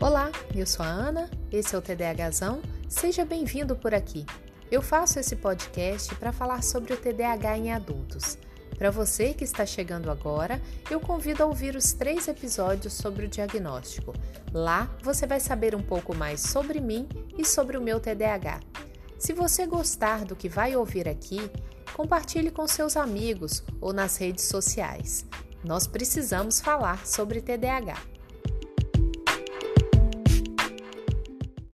Olá, eu sou a Ana, esse é o TDAHzão, seja bem-vindo por aqui. Eu faço esse podcast para falar sobre o TDAH em adultos. Para você que está chegando agora, eu convido a ouvir os três episódios sobre o diagnóstico. Lá você vai saber um pouco mais sobre mim e sobre o meu TDAH. Se você gostar do que vai ouvir aqui, compartilhe com seus amigos ou nas redes sociais. Nós precisamos falar sobre TDAH.